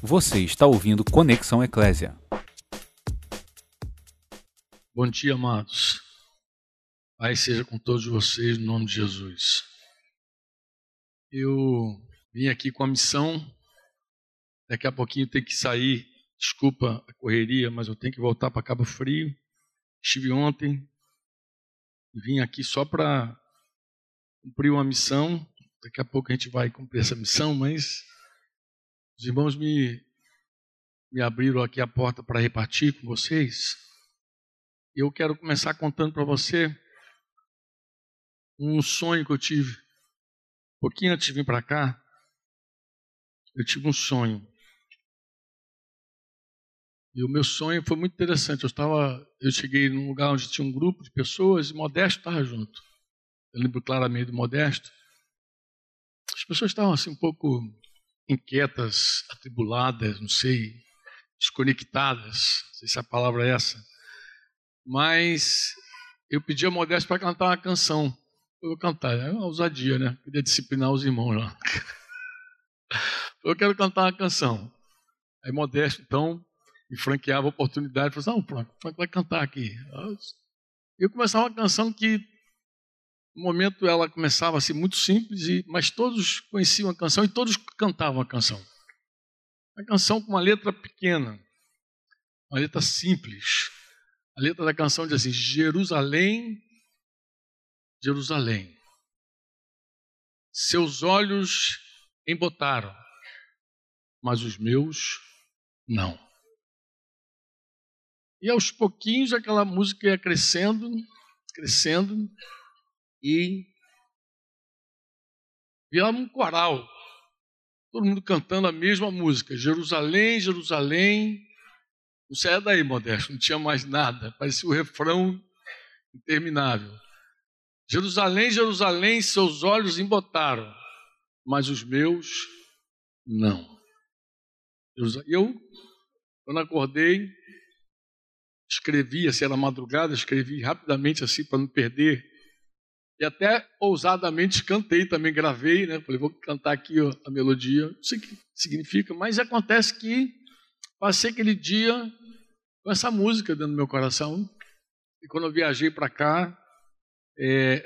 Você está ouvindo Conexão Eclésia. Bom dia, amados. Pai seja com todos vocês, no nome de Jesus. Eu vim aqui com a missão, daqui a pouquinho tem que sair, desculpa a correria, mas eu tenho que voltar para Cabo Frio. Estive ontem, vim aqui só para cumprir uma missão. Daqui a pouco a gente vai cumprir essa missão, mas os irmãos me, me abriram aqui a porta para repartir com vocês. Eu quero começar contando para você um sonho que eu tive. Um pouquinho antes de vir para cá, eu tive um sonho. E o meu sonho foi muito interessante. Eu estava, eu cheguei num lugar onde tinha um grupo de pessoas e Modesto estava junto. Eu lembro claramente do Modesto. As pessoas estavam assim um pouco inquietas, atribuladas, não sei, desconectadas, não sei se a palavra é essa. Mas eu pedi a Modesto para cantar uma canção. Eu vou cantar, é uma ousadia, né? Queria disciplinar os irmãos lá. Eu quero cantar uma canção. Aí Modesto, então, me franqueava a oportunidade, falou assim, não, Franco, vai cantar aqui. Eu começava uma canção que momento ela começava assim muito simples, e, mas todos conheciam a canção e todos cantavam a canção. A canção com uma letra pequena, uma letra simples. A letra da canção diz assim: Jerusalém, Jerusalém, seus olhos embotaram, mas os meus não. E aos pouquinhos aquela música ia crescendo, crescendo, e virava um coral. Todo mundo cantando a mesma música. Jerusalém, Jerusalém. Não saia daí, Modesto, não tinha mais nada. Parecia o refrão interminável. Jerusalém, Jerusalém, seus olhos embotaram, mas os meus não. Eu, quando acordei, escrevi, assim, era madrugada, escrevi rapidamente assim para não perder e até ousadamente cantei também, gravei, né? Falei, vou cantar aqui ó, a melodia. Não sei o que significa, mas acontece que passei aquele dia com essa música dentro do meu coração. E quando eu viajei para cá, é,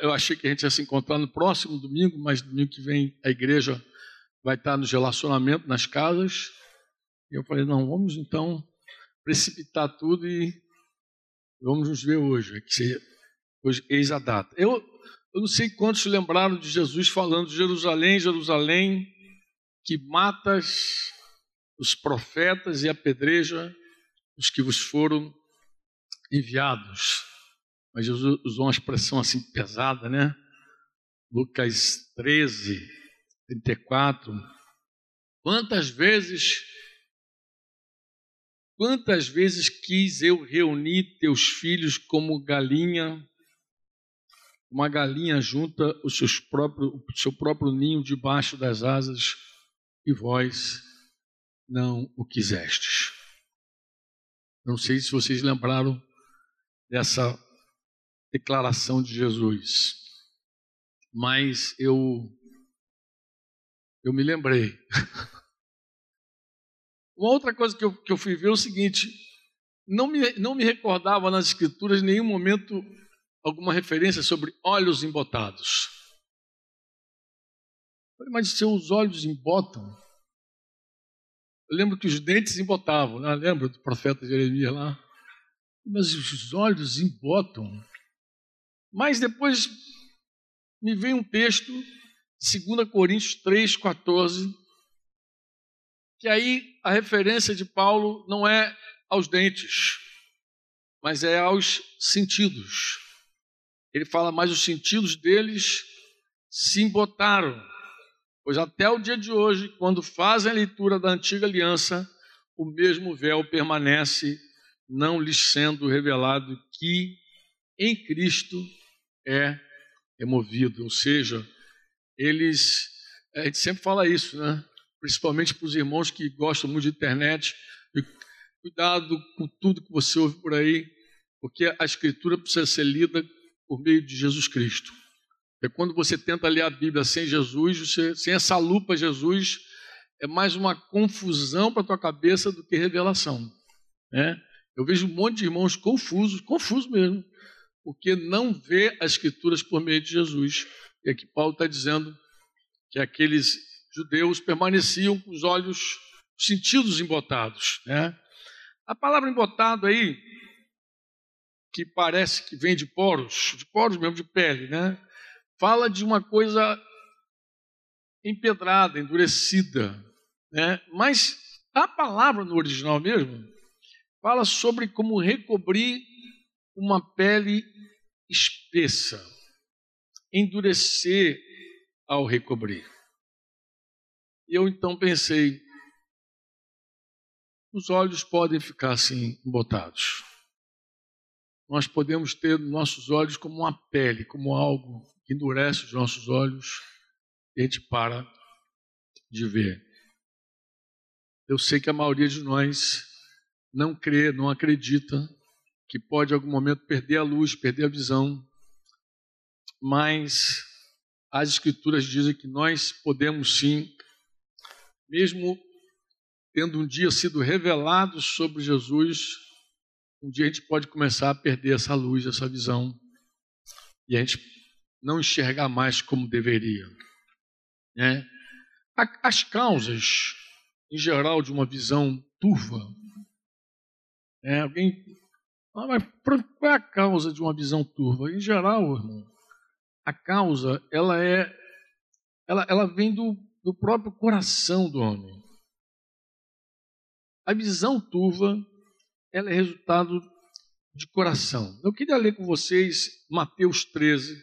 eu achei que a gente ia se encontrar no próximo domingo, mas domingo que vem a igreja vai estar nos relacionamentos, nas casas. E eu falei, não, vamos então precipitar tudo e vamos nos ver hoje. É que Eis a data. Eu, eu não sei quantos lembraram de Jesus falando: Jerusalém, Jerusalém, que matas os profetas e apedreja os que vos foram enviados. Mas Jesus usou uma expressão assim pesada, né? Lucas 13, 34. Quantas vezes, quantas vezes quis eu reunir teus filhos como galinha uma galinha junta o, o seu próprio ninho debaixo das asas, e vós não o quisestes. Não sei se vocês lembraram dessa declaração de Jesus, mas eu eu me lembrei. Uma outra coisa que eu, que eu fui ver é o seguinte: não me, não me recordava nas Escrituras nenhum momento alguma referência sobre olhos embotados. Mas seus olhos embotam. Eu lembro que os dentes embotavam, né? lembra do profeta Jeremias lá? Mas os olhos embotam. Mas depois me veio um texto, 2 Coríntios 3, 14, que aí a referência de Paulo não é aos dentes, mas é aos sentidos ele fala, mas os sentidos deles se embotaram. Pois até o dia de hoje, quando fazem a leitura da antiga aliança, o mesmo véu permanece, não lhes sendo revelado que em Cristo é removido. Ou seja, eles. A gente sempre fala isso, né? Principalmente para os irmãos que gostam muito de internet. Cuidado com tudo que você ouve por aí, porque a Escritura precisa ser lida por meio de Jesus Cristo. É quando você tenta ler a Bíblia sem Jesus, você, sem essa lupa Jesus, é mais uma confusão para a tua cabeça do que revelação. Né? Eu vejo um monte de irmãos confusos, confusos mesmo, porque não vê as escrituras por meio de Jesus. E aqui Paulo está dizendo que aqueles judeus permaneciam com os olhos, os sentidos embotados. Né? A palavra embotado aí, que parece que vem de poros, de poros mesmo, de pele, né? fala de uma coisa empedrada, endurecida. Né? Mas a palavra no original mesmo fala sobre como recobrir uma pele espessa, endurecer ao recobrir. E eu então pensei, os olhos podem ficar assim embotados. Nós podemos ter nossos olhos como uma pele, como algo que endurece os nossos olhos e a gente para de ver. Eu sei que a maioria de nós não crê, não acredita que pode em algum momento perder a luz, perder a visão, mas as escrituras dizem que nós podemos sim, mesmo tendo um dia sido revelado sobre Jesus, um dia a gente pode começar a perder essa luz, essa visão, e a gente não enxergar mais como deveria. Né? As causas, em geral, de uma visão turva. É, alguém. Ah, mas qual é a causa de uma visão turva? Em geral, irmão, a causa ela é, ela, ela vem do, do próprio coração do homem. A visão turva ela é resultado de coração. Eu queria ler com vocês Mateus 13,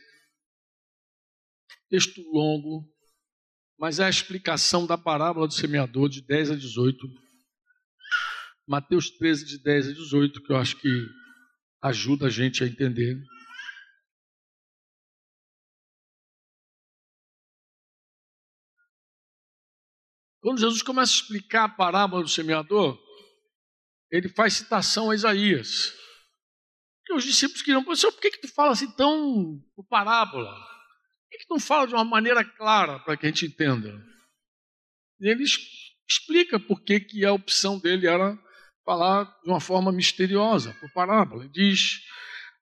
texto longo, mas é a explicação da parábola do semeador de 10 a 18. Mateus 13, de 10 a 18, que eu acho que ajuda a gente a entender. Quando Jesus começa a explicar a parábola do semeador, ele faz citação a Isaías. E os discípulos queriam, por que, que tu fala assim tão por parábola? Por que não fala de uma maneira clara para que a gente entenda? E ele explica por que, que a opção dele era falar de uma forma misteriosa, por parábola. Ele diz,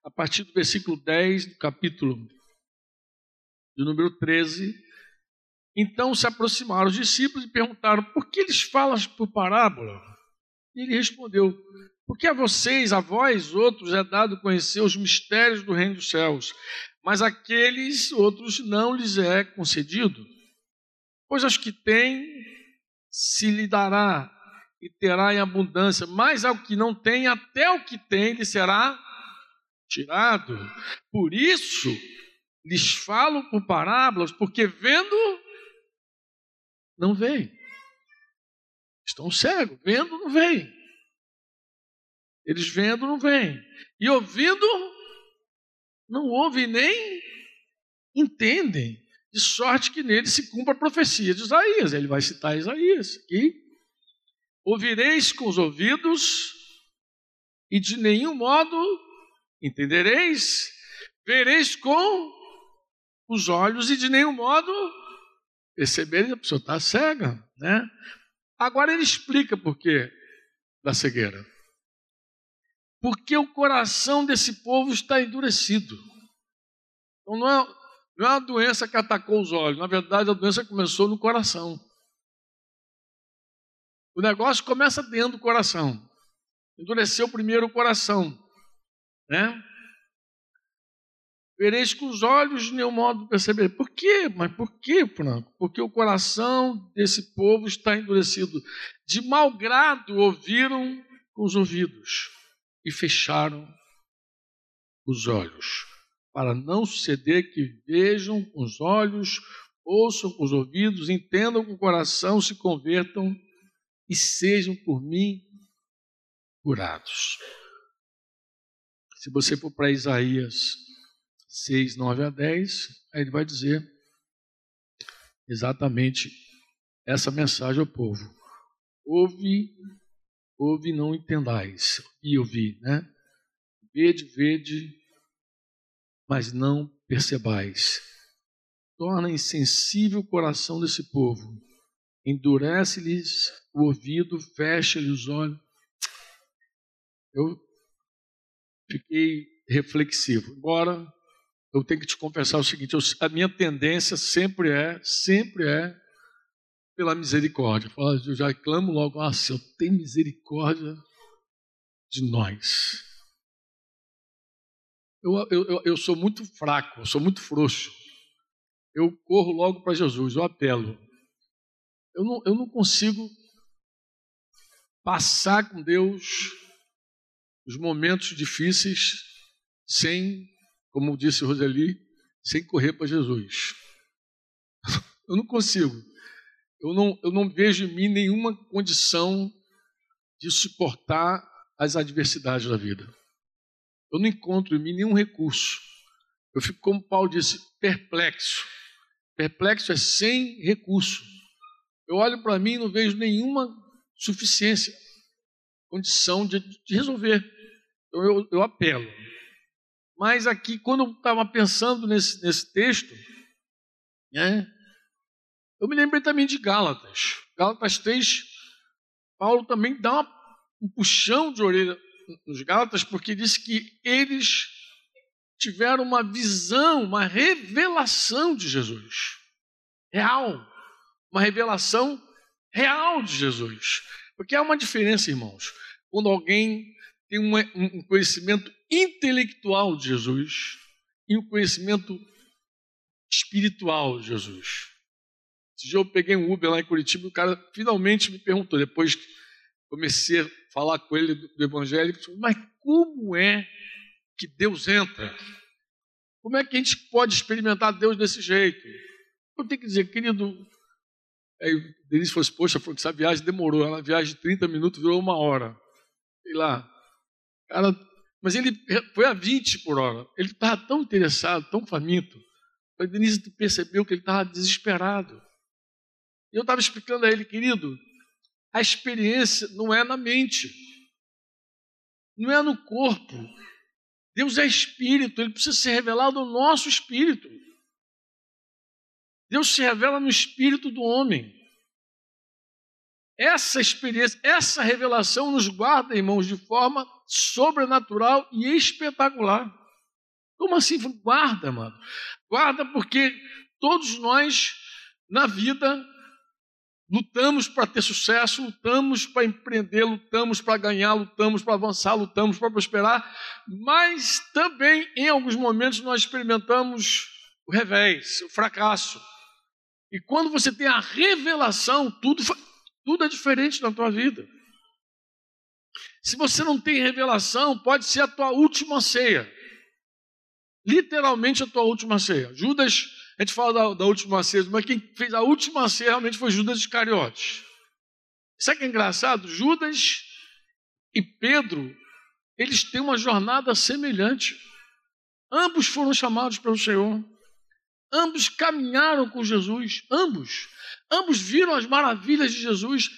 a partir do versículo 10 do capítulo de número 13, então se aproximaram os discípulos e perguntaram: por que eles falam por parábola? E ele respondeu: porque a vocês, a vós outros, é dado conhecer os mistérios do reino dos céus, mas aqueles outros não lhes é concedido. Pois aos que têm se lhe dará e terá em abundância, mas ao que não tem, até o que tem lhe será tirado. Por isso lhes falo por parábolas, porque vendo não veem. Estão cegos, vendo não veem. Eles vendo não veem. E ouvindo não ouvem nem entendem, de sorte que nele se cumpra a profecia de Isaías. Ele vai citar Isaías aqui. Ouvireis com os ouvidos e de nenhum modo entendereis, vereis com os olhos e de nenhum modo percebereis, a pessoa está cega, né? Agora ele explica por que da cegueira porque o coração desse povo está endurecido. Então não é, não é uma doença que atacou os olhos, na verdade a doença começou no coração. O negócio começa dentro do coração. Endureceu primeiro o coração, né? Vereis com os olhos de nenhum modo perceber. Por quê? Mas por quê, Franco? Porque o coração desse povo está endurecido. De mau grado ouviram com os ouvidos e fecharam os olhos, para não suceder que vejam com os olhos, ouçam com os ouvidos, entendam com o coração, se convertam e sejam por mim curados. Se você for para Isaías 6, 9 a 10, aí ele vai dizer exatamente essa mensagem ao povo. Ouve ouve não entendais. E ouvi, né? Vede, vede, mas não percebais. Torna insensível o coração desse povo, endurece-lhes o ouvido, fecha-lhes os olhos. Eu fiquei reflexivo. Agora, eu tenho que te confessar o seguinte: eu, a minha tendência sempre é, sempre é pela misericórdia. Eu já clamo logo, ah, Senhor, tem misericórdia de nós. Eu, eu, eu sou muito fraco, eu sou muito frouxo. Eu corro logo para Jesus, eu apelo. Eu não, eu não consigo passar com Deus os momentos difíceis sem, como disse Roseli, sem correr para Jesus. Eu não consigo. Eu não, eu não vejo em mim nenhuma condição de suportar as adversidades da vida. Eu não encontro em mim nenhum recurso. Eu fico, como Paulo disse, perplexo. Perplexo é sem recurso. Eu olho para mim e não vejo nenhuma suficiência, condição de, de resolver. Então eu, eu apelo. Mas aqui, quando eu estava pensando nesse, nesse texto, né, eu me lembrei também de Gálatas. Gálatas 3, Paulo também dá uma, um puxão de orelha nos Gálatas, porque diz que eles tiveram uma visão, uma revelação de Jesus. Real. Uma revelação real de Jesus. Porque há uma diferença, irmãos. Quando alguém tem um conhecimento intelectual de Jesus e um conhecimento espiritual de Jesus. Esse dia eu peguei um Uber lá em Curitiba e o cara finalmente me perguntou, depois que comecei a falar com ele do, do Evangelho, mas como é que Deus entra? Como é que a gente pode experimentar Deus desse jeito? Eu tenho que dizer, querido, aí o Denise falou assim, poxa, essa viagem demorou, ela viagem de 30 minutos virou uma hora. Sei lá. Cara, mas ele foi a 20 por hora. Ele estava tão interessado, tão faminto. A Denise percebeu que ele estava desesperado. E eu estava explicando a ele, querido, a experiência não é na mente, não é no corpo. Deus é espírito, ele precisa ser revelado no nosso espírito. Deus se revela no espírito do homem. Essa experiência, essa revelação nos guarda, irmãos, de forma sobrenatural e espetacular. Como assim? Guarda, mano. Guarda porque todos nós, na vida, lutamos para ter sucesso, lutamos para empreender, lutamos para ganhar, lutamos para avançar, lutamos para prosperar, mas também, em alguns momentos, nós experimentamos o revés, o fracasso. E quando você tem a revelação, tudo, tudo é diferente na tua vida. Se você não tem revelação, pode ser a tua última ceia. Literalmente a tua última ceia. Judas, a gente fala da, da última ceia, mas quem fez a última ceia realmente foi Judas Iscariotes. Sabe que é engraçado? Judas e Pedro, eles têm uma jornada semelhante. Ambos foram chamados pelo Senhor. Ambos caminharam com Jesus. Ambos. Ambos viram as maravilhas de Jesus.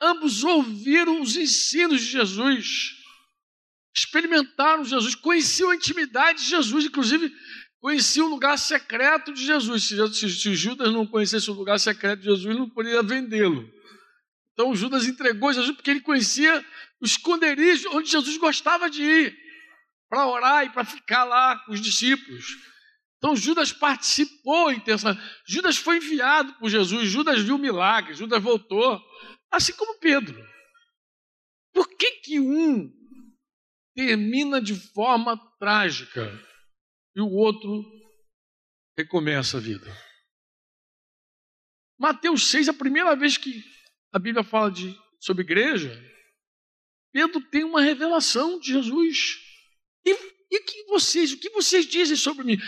Ambos ouviram os ensinos de Jesus, experimentaram Jesus, conheciam a intimidade de Jesus, inclusive conheciam o lugar secreto de Jesus. Se, se Judas não conhecesse o lugar secreto de Jesus, não poderia vendê-lo. Então Judas entregou Jesus porque ele conhecia o esconderijo onde Jesus gostava de ir para orar e para ficar lá com os discípulos. Então Judas participou intensamente. Judas foi enviado por Jesus, Judas viu milagres, Judas voltou. Assim como Pedro. Por que, que um termina de forma trágica e o outro recomeça a vida? Mateus 6, a primeira vez que a Bíblia fala de, sobre igreja, Pedro tem uma revelação de Jesus. E, e que vocês, o que vocês dizem sobre mim?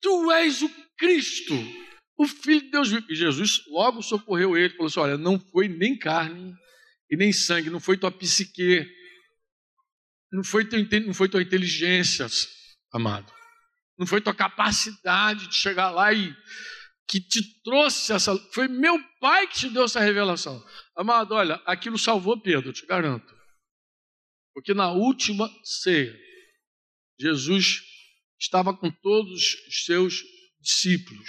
Tu és o Cristo, o Filho de Deus. E Jesus logo socorreu ele, falou assim: olha, não foi nem carne e nem sangue, não foi tua psique, não foi, teu, não foi tua inteligência, amado, não foi tua capacidade de chegar lá e que te trouxe essa. Foi meu pai que te deu essa revelação. Amado, olha, aquilo salvou Pedro, te garanto. Porque na última ceia, Jesus estava com todos os seus discípulos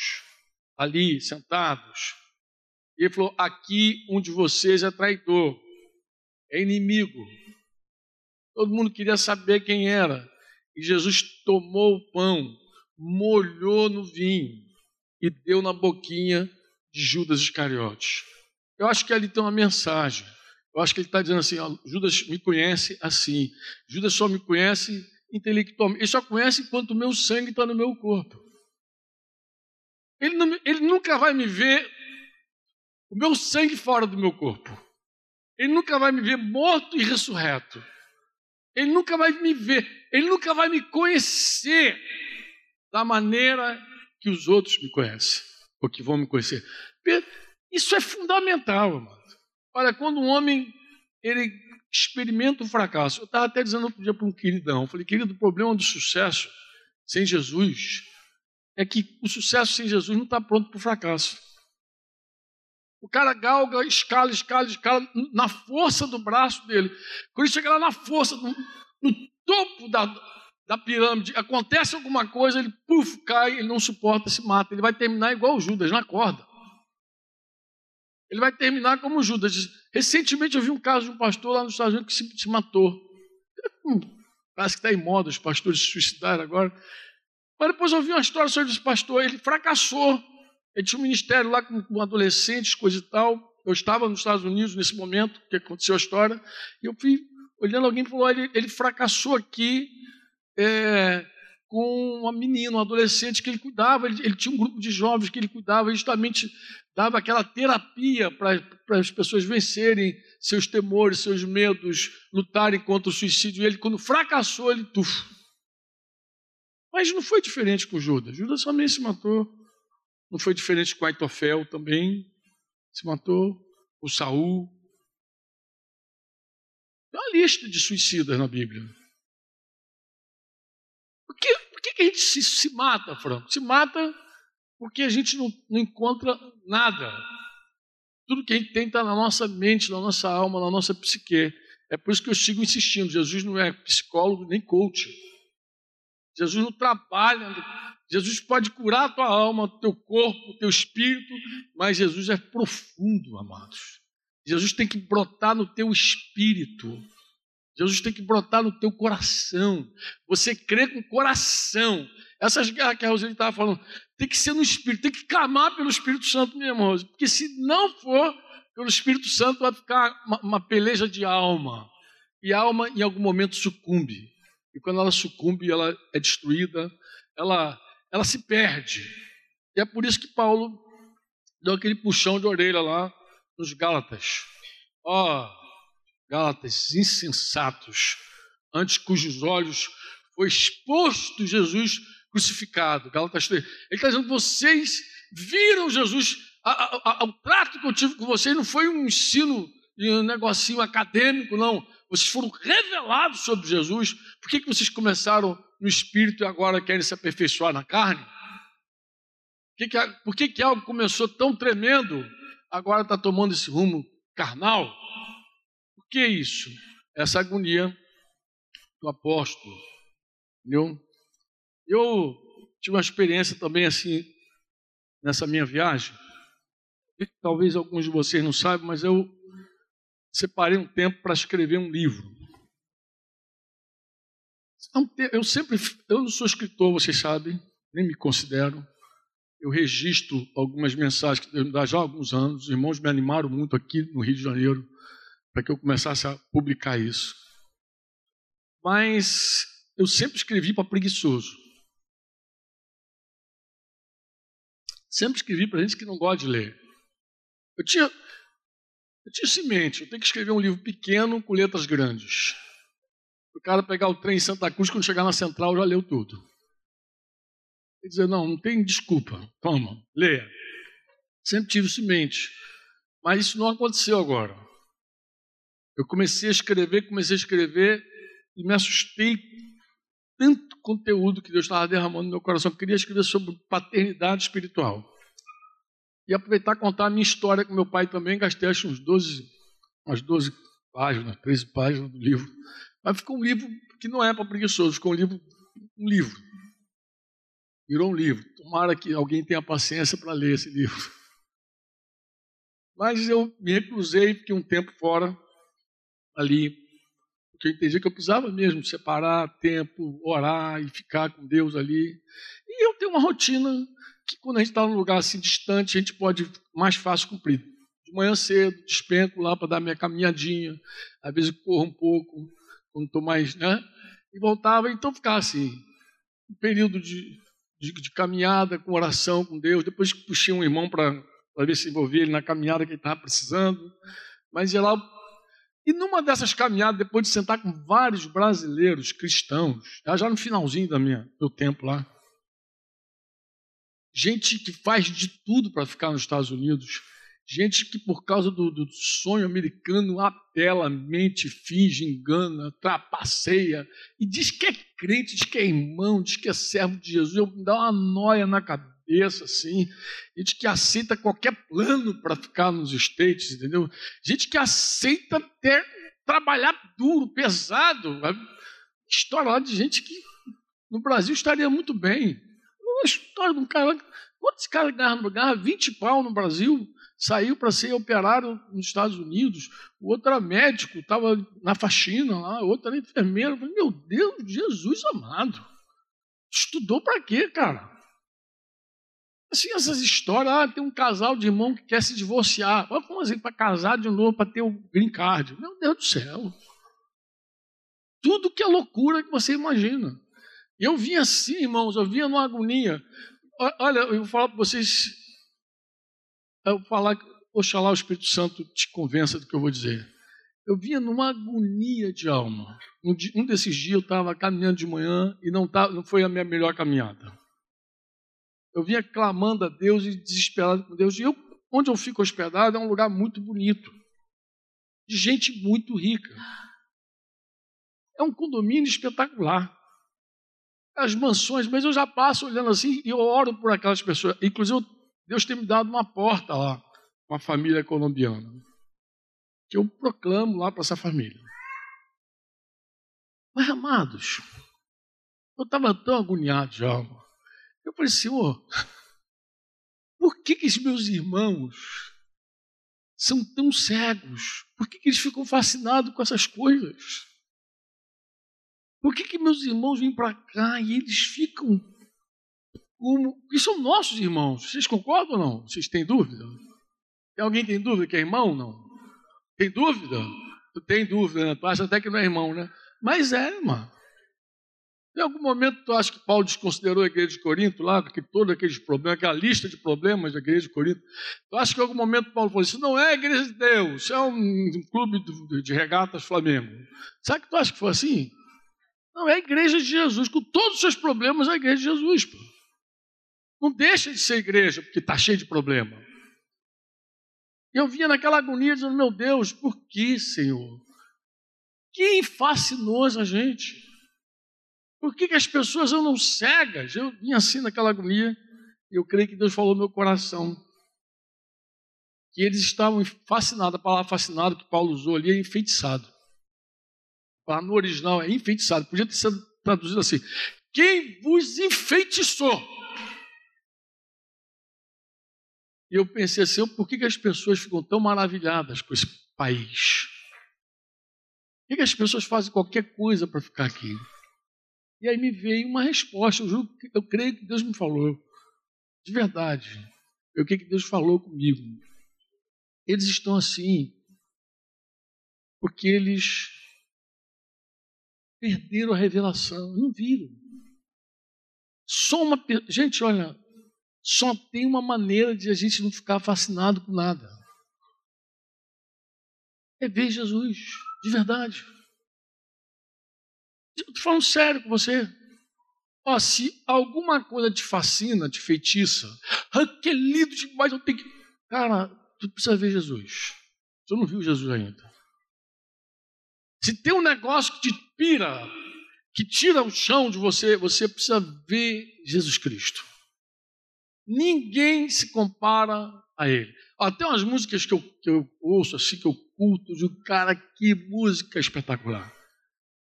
ali sentados. E ele falou: aqui um de vocês é traidor, é inimigo. Todo mundo queria saber quem era. E Jesus tomou o pão, molhou no vinho e deu na boquinha de Judas Iscariotes. Eu acho que ali tem uma mensagem. Eu acho que ele está dizendo assim: ó, Judas me conhece assim. Judas só me conhece intelectualmente. Ele só conhece enquanto o meu sangue está no meu corpo. Ele, não, ele nunca vai me ver o meu sangue fora do meu corpo. Ele nunca vai me ver morto e ressurreto. Ele nunca vai me ver, ele nunca vai me conhecer da maneira que os outros me conhecem, ou que vão me conhecer. Isso é fundamental, amado. Olha, quando um homem ele experimenta o fracasso, eu estava até dizendo outro dia para um queridão, eu falei, querido, o problema do sucesso sem Jesus é que o sucesso sem Jesus não está pronto para o fracasso. O cara galga, escala, escala, escala, na força do braço dele. Quando ele chega lá na força, no, no topo da, da pirâmide, acontece alguma coisa, ele puf, cai, ele não suporta, se mata. Ele vai terminar igual o Judas, na corda. Ele vai terminar como Judas. Recentemente eu vi um caso de um pastor lá nos Estados Unidos que se, se matou. Hum, parece que está em moda os pastores se suicidaram agora. Mas depois eu vi uma história sobre esse pastor, ele fracassou. Ele tinha um ministério lá com, com adolescentes, coisa e tal. Eu estava nos Estados Unidos nesse momento que aconteceu a história, e eu fui olhando alguém e falou: ele, ele fracassou aqui é, com uma menina, um adolescente que ele cuidava. Ele, ele, tinha um grupo de jovens que ele cuidava, justamente dava aquela terapia para as pessoas vencerem seus temores, seus medos, lutarem contra o suicídio. E ele, quando fracassou, ele tufo. Mas não foi diferente com Judas. Judas também se matou. Não foi diferente com Aitofel também. Se matou. O Saul. Tem uma lista de suicidas na Bíblia. Por que, por que a gente se, se mata, Franco? Se mata porque a gente não, não encontra nada. Tudo que a gente tem está na nossa mente, na nossa alma, na nossa psique. É por isso que eu sigo insistindo. Jesus não é psicólogo nem coach. Jesus não trabalha Jesus pode curar a tua alma, teu corpo, teu espírito, mas Jesus é profundo, amados. Jesus tem que brotar no teu espírito. Jesus tem que brotar no teu coração. Você crê com o coração. Essas guerras que a Roseli estava falando, tem que ser no Espírito, tem que clamar pelo Espírito Santo, meu irmão. Porque se não for pelo Espírito Santo, vai ficar uma, uma peleja de alma. E a alma, em algum momento, sucumbe. E quando ela sucumbe, ela é destruída, ela ela se perde. E é por isso que Paulo deu aquele puxão de orelha lá nos Gálatas. Ó, oh, Gálatas insensatos, antes cujos olhos foi exposto Jesus crucificado. Gálatas 3. Ele está dizendo: vocês viram Jesus, a, a, a, o trato que eu tive com vocês não foi um ensino um negocinho acadêmico, não. Vocês foram revelados sobre Jesus. Por que, que vocês começaram no espírito e agora querem se aperfeiçoar na carne? Por que, que, por que, que algo começou tão tremendo, agora está tomando esse rumo carnal? Que isso? Essa agonia do apóstolo. Entendeu? Eu tive uma experiência também assim, nessa minha viagem. Talvez alguns de vocês não saibam, mas eu separei um tempo para escrever um livro. Eu sempre, eu não sou escritor, vocês sabem, nem me considero. Eu registro algumas mensagens que Deus me dá já há alguns anos. Os irmãos me animaram muito aqui no Rio de Janeiro para que eu começasse a publicar isso. Mas eu sempre escrevi para preguiçoso. Sempre escrevi para gente que não gosta de ler. Eu tinha, eu tinha isso em mente. Eu tenho que escrever um livro pequeno com letras grandes. O cara pegar o trem em Santa Cruz, quando chegar na central, já leu tudo. E dizer, não, não tem desculpa. Toma, leia. Sempre tive isso em mente. Mas isso não aconteceu agora. Eu comecei a escrever, comecei a escrever e me assustei tanto conteúdo que Deus estava derramando no meu coração. Eu queria escrever sobre paternidade espiritual. E aproveitar e contar a minha história com meu pai também. Gastei acho uns 12, umas 12 páginas, 13 páginas do livro. Mas ficou um livro que não é para preguiçoso, ficou um livro, um livro. Virou um livro. Tomara que alguém tenha paciência para ler esse livro. Mas eu me reclusei, fiquei um tempo fora ali, porque eu entendi que eu precisava mesmo separar tempo, orar e ficar com Deus ali. E eu tenho uma rotina que quando a gente está num lugar assim distante, a gente pode mais fácil cumprir. De manhã cedo, despenco lá para dar minha caminhadinha, às vezes corro um pouco, quando estou mais, né? E voltava, então ficava assim, um período de, de, de caminhada com oração com Deus, depois puxei um irmão para ver se envolvia ele na caminhada que ele estava precisando, mas ia lá e numa dessas caminhadas, depois de sentar com vários brasileiros cristãos, já no finalzinho da minha, do tempo lá, gente que faz de tudo para ficar nos Estados Unidos, gente que por causa do, do, sonho americano apela, mente, finge, engana, trapaceia e diz que é crente, diz que é irmão, diz que é servo de Jesus, eu me dá uma noia na cabeça assim, gente que aceita qualquer plano para ficar nos States, entendeu? Gente que aceita ter trabalhar duro, pesado, história lá de gente que no Brasil estaria muito bem uma história de um cara. Quantos caras ganharam? Ganhava 20 pau no Brasil, saiu para ser operário nos Estados Unidos. O outro era médico, estava na faxina lá, o outro era enfermeiro. Meu Deus, Jesus amado. Estudou para quê, cara? Assim, essas histórias, ah, tem um casal de irmão que quer se divorciar. Como assim, para casar de novo, para ter o green card? Meu Deus do céu. Tudo que é loucura que você imagina. Eu vinha assim, irmãos, eu vinha numa agonia. Olha, eu vou falar para vocês, eu vou falar, oxalá o Espírito Santo te convença do que eu vou dizer. Eu vinha numa agonia de alma. Um desses dias eu estava caminhando de manhã e não, tá, não foi a minha melhor caminhada. Eu vinha clamando a Deus e desesperado com Deus. E eu, onde eu fico hospedado é um lugar muito bonito, de gente muito rica. É um condomínio espetacular as mansões, mas eu já passo olhando assim e eu oro por aquelas pessoas. Inclusive, Deus tem me dado uma porta lá, uma família colombiana, que eu proclamo lá para essa família. Mas, amados, eu estava tão agoniado já. Eu falei, Senhor, por que, que os meus irmãos são tão cegos? Por que, que eles ficam fascinados com essas coisas? Por que, que meus irmãos vêm para cá e eles ficam como. E são nossos irmãos. Vocês concordam ou não? Vocês têm dúvida? Tem alguém tem dúvida que é irmão ou não? Tem dúvida? Tu tem dúvida, né? Tu acha até que não é irmão, né? Mas é, irmão. Em algum momento tu acha que Paulo desconsiderou a igreja de Corinto lá, que todos aqueles problemas, aquela lista de problemas da igreja de Corinto? Tu acha que em algum momento Paulo falou: Isso não é a igreja de Deus, isso é um, clube de regatas Flamengo. Sabe que tu acha que foi assim? Não, é a igreja de Jesus, com todos os seus problemas, é a igreja de Jesus. Pô. Não deixa de ser igreja, porque está cheio de problema. Eu vinha naquela agonia dizendo, meu Deus, por que, Senhor? Que fascinou a gente? Por que, que as pessoas andam cegas? Eu vinha assim naquela agonia, e eu creio que Deus falou no meu coração. Que eles estavam fascinados, a palavra fascinado que Paulo usou ali é enfeitiçado no original é enfeitiçado. Podia ter sido traduzido assim: Quem vos enfeitiçou? E eu pensei assim: por que, que as pessoas ficam tão maravilhadas com esse país? Por que, que as pessoas fazem qualquer coisa para ficar aqui? E aí me veio uma resposta. Eu, juro, eu creio que Deus me falou. De verdade. Eu creio que Deus falou comigo. Eles estão assim porque eles perderam a revelação, não viram. Só uma gente, olha, só tem uma maneira de a gente não ficar fascinado com nada. É ver Jesus, de verdade. Estou falando sério com você. Ó, se alguma coisa te fascina, te feitiça, ah, que lindo demais, eu tenho que. Cara, tu precisa ver Jesus. Você não viu Jesus ainda. Se tem um negócio que te pira, que tira o chão de você, você precisa ver Jesus Cristo. Ninguém se compara a Ele. Até umas músicas que eu, que eu ouço, assim, que eu culto, de cara, que música espetacular.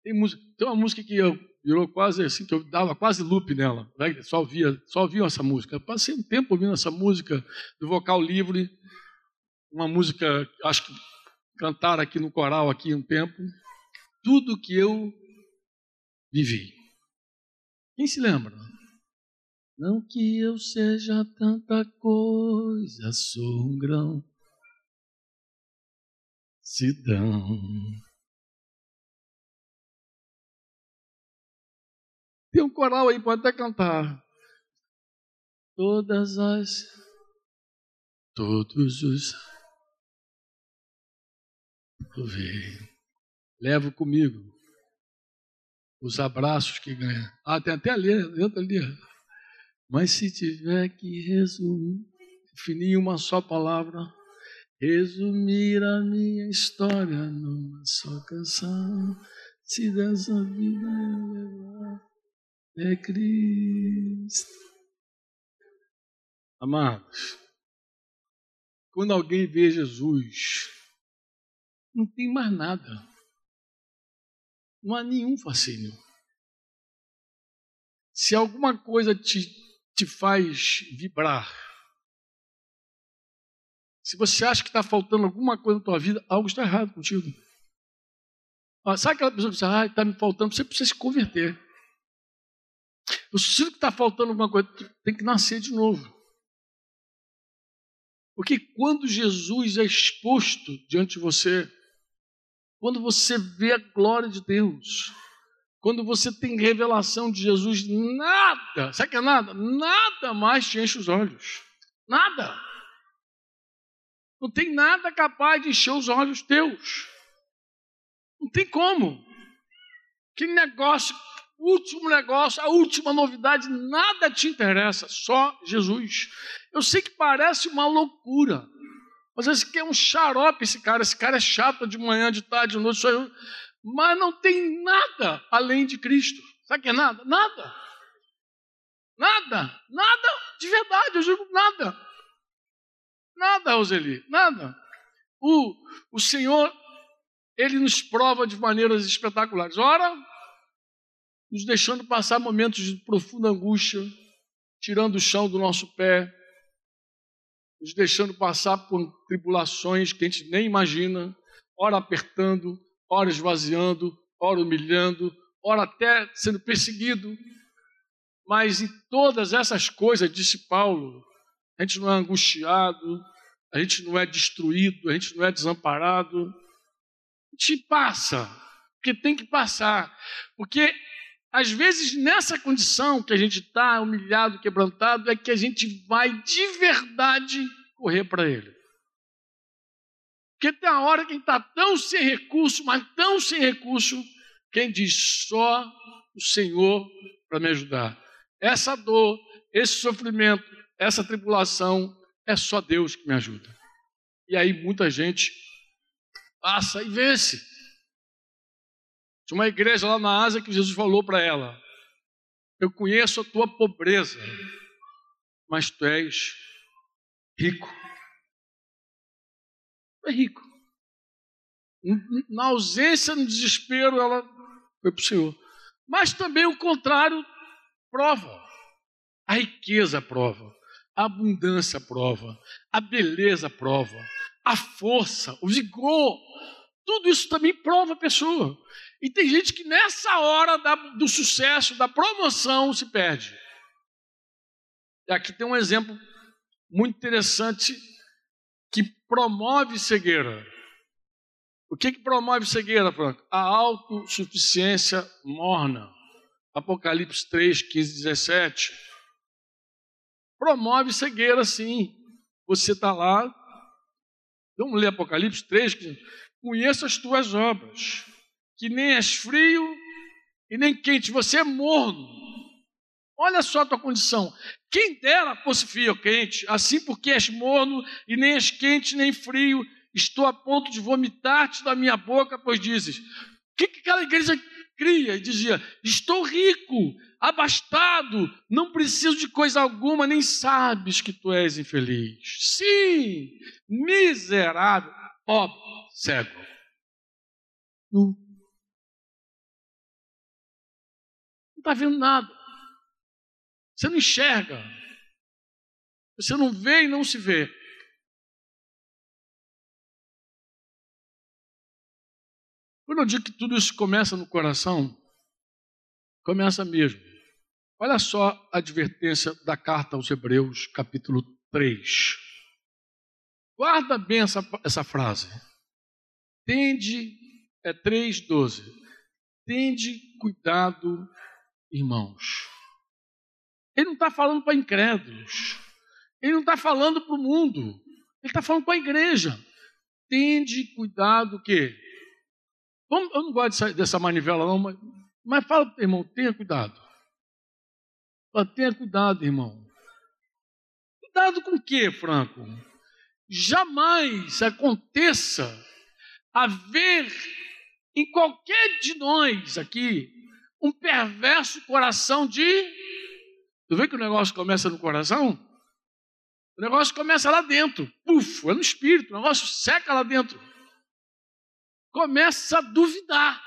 Tem, música, tem uma música que eu virou quase assim, que eu dava quase loop nela. Né? Só ouvia, só ouvia essa música. Eu passei um tempo ouvindo essa música do vocal livre uma música, acho que cantaram aqui no coral aqui um tempo, tudo que eu vivi. Quem se lembra? Não que eu seja tanta coisa, sou um grão. Sidão. Tem um coral aí, pode até cantar. Todas as. Todos os. Ver. Levo comigo os abraços que ganha. Ah, tem até ali, dentro ali. Mas se tiver que resumir, definir uma só palavra, resumir a minha história numa só canção, se dessa vida eu levar é Cristo. Amados, quando alguém vê Jesus, não tem mais nada. Não há nenhum fascínio. Se alguma coisa te, te faz vibrar, se você acha que está faltando alguma coisa na tua vida, algo está errado contigo. Ah, sabe aquela pessoa que diz, ah, está me faltando, você precisa se converter. Eu sinto que está faltando alguma coisa, tem que nascer de novo. Porque quando Jesus é exposto diante de você, quando você vê a glória de Deus, quando você tem revelação de Jesus, nada, sabe que é nada? Nada mais te enche os olhos. Nada. Não tem nada capaz de encher os olhos teus. Não tem como. Que negócio último negócio, a última novidade, nada te interessa, só Jesus. Eu sei que parece uma loucura, mas esse que é um xarope esse cara, esse cara é chato de manhã, de tarde, de noite, só mas não tem nada além de Cristo. Sabe o que é nada? Nada. Nada, nada de verdade, eu digo nada. Nada, Roseli, nada. O, o Senhor, Ele nos prova de maneiras espetaculares. Ora, nos deixando passar momentos de profunda angústia, tirando o chão do nosso pé, nos deixando passar por tribulações que a gente nem imagina, ora apertando, ora esvaziando, ora humilhando, ora até sendo perseguido. Mas em todas essas coisas, disse Paulo, a gente não é angustiado, a gente não é destruído, a gente não é desamparado. A gente passa, porque tem que passar. Porque às vezes, nessa condição que a gente está humilhado, quebrantado, é que a gente vai de verdade correr para Ele. Porque tem a hora que está tão sem recurso, mas tão sem recurso, quem diz só o Senhor para me ajudar. Essa dor, esse sofrimento, essa tribulação, é só Deus que me ajuda. E aí muita gente passa e vence. Tinha uma igreja lá na Ásia que Jesus falou para ela: Eu conheço a tua pobreza, mas tu és rico. Tu é rico. Na ausência, no desespero, ela foi para o Senhor. Mas também o contrário prova. A riqueza prova, a abundância prova, a beleza prova, a força, o vigor. Tudo isso também prova a pessoa. E tem gente que nessa hora da, do sucesso, da promoção, se perde. E aqui tem um exemplo muito interessante que promove cegueira. O que, que promove cegueira, Franco? A autossuficiência morna. Apocalipse 3, 15, 17. Promove cegueira, sim. Você está lá. Vamos ler Apocalipse 3. Conheça as tuas obras que nem és frio e nem quente, você é morno. Olha só a tua condição. Quem dera fosse frio ou quente, assim porque és morno e nem és quente nem frio, estou a ponto de vomitar-te da minha boca, pois dizes: o que, que aquela igreja cria? E dizia: Estou rico, abastado, não preciso de coisa alguma, nem sabes que tu és infeliz. Sim, miserável, pobre, cego. Não está vendo nada. Você não enxerga. Você não vê e não se vê. Quando eu digo que tudo isso começa no coração, começa mesmo. Olha só a advertência da carta aos Hebreus, capítulo 3. Guarda bem essa, essa frase. Tende, é 3,12. Tende cuidado irmãos. Ele não está falando para incrédulos. Ele não está falando para o mundo. Ele está falando para a igreja. Tende cuidado o quê? eu não gosto dessa manivela, não, mas, mas fala, irmão, tenha cuidado. Fala, tenha cuidado, irmão. Cuidado com o quê, Franco? Jamais aconteça haver em qualquer de nós aqui um perverso coração de. Tu vê que o negócio começa no coração? O negócio começa lá dentro. Puf, é no espírito, o negócio seca lá dentro. Começa a duvidar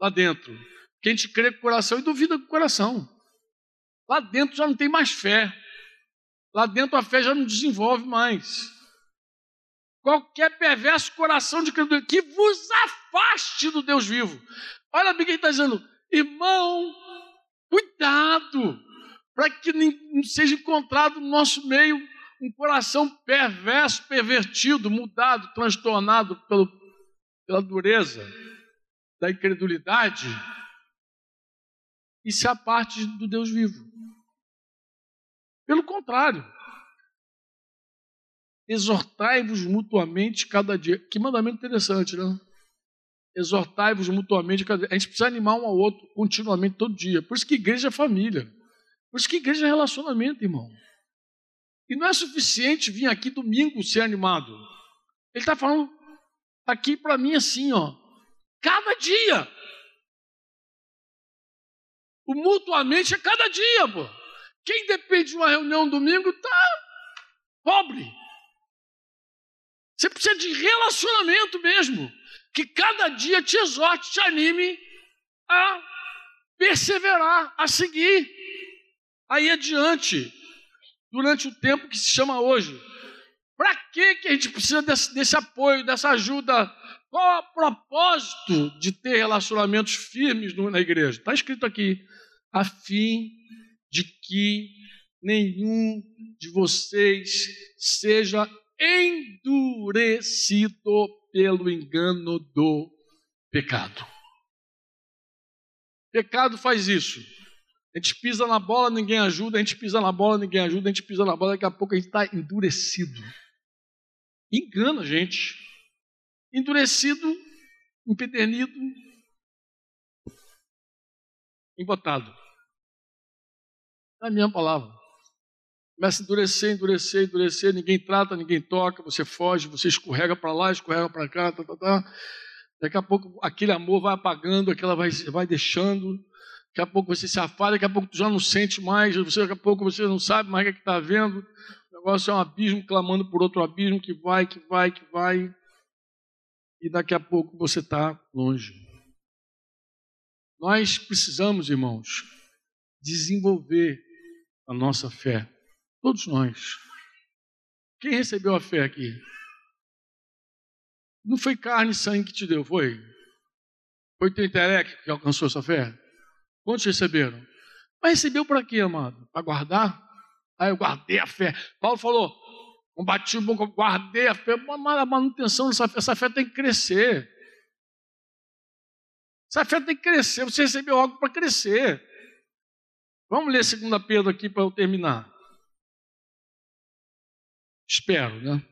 lá dentro. Quem te crê com o coração e duvida com o coração. Lá dentro já não tem mais fé. Lá dentro a fé já não desenvolve mais. Qualquer perverso coração de credulidade que vos afaste do Deus vivo. Olha bem quem está dizendo, irmão, cuidado, para que não seja encontrado no nosso meio um coração perverso, pervertido, mudado, transtornado pelo, pela dureza da incredulidade e se aparte do Deus vivo. Pelo contrário, exortai-vos mutuamente cada dia. Que mandamento interessante, né? Exortai-vos mutuamente. A gente precisa animar um ao outro continuamente, todo dia. Por isso que igreja é família. Por isso que igreja é relacionamento, irmão. E não é suficiente vir aqui domingo ser animado. Ele está falando aqui para mim assim, ó. Cada dia. O mutuamente é cada dia, pô. Quem depende de uma reunião domingo está pobre. Você precisa de relacionamento mesmo, que cada dia te exorte, te anime a perseverar, a seguir, aí adiante, durante o tempo que se chama hoje. Para que, que a gente precisa desse, desse apoio, dessa ajuda? Qual o propósito de ter relacionamentos firmes na igreja? Está escrito aqui, a fim de que nenhum de vocês seja endurecido pelo engano do pecado. Pecado faz isso. A gente pisa na bola, ninguém ajuda, a gente pisa na bola, ninguém ajuda, a gente pisa na bola, daqui a pouco a gente está endurecido. Engana a gente. Endurecido, empedernido, embotado. É a minha palavra. Começa a endurecer, endurecer, endurecer, ninguém trata, ninguém toca, você foge, você escorrega para lá, escorrega para cá, tá, tá, tá. Daqui a pouco aquele amor vai apagando, aquela vai, vai deixando, daqui a pouco você se afasta, daqui a pouco tu já não sente mais, você, daqui a pouco você não sabe mais o que é está vendo. O negócio é um abismo clamando por outro abismo que vai, que vai, que vai. E daqui a pouco você está longe. Nós precisamos, irmãos, desenvolver a nossa fé. Todos nós. Quem recebeu a fé aqui? Não foi carne e sangue que te deu, foi? Foi teu intelecto que alcançou essa fé? Quantos receberam? Mas recebeu para quê, amado? Para guardar? Ah, eu guardei a fé. Paulo falou: combati o bom, guardei a fé. Mas a manutenção dessa fé, essa fé tem que crescer. Essa fé tem que crescer. Você recebeu algo para crescer. Vamos ler 2 Pedro aqui para eu terminar. Espero, né?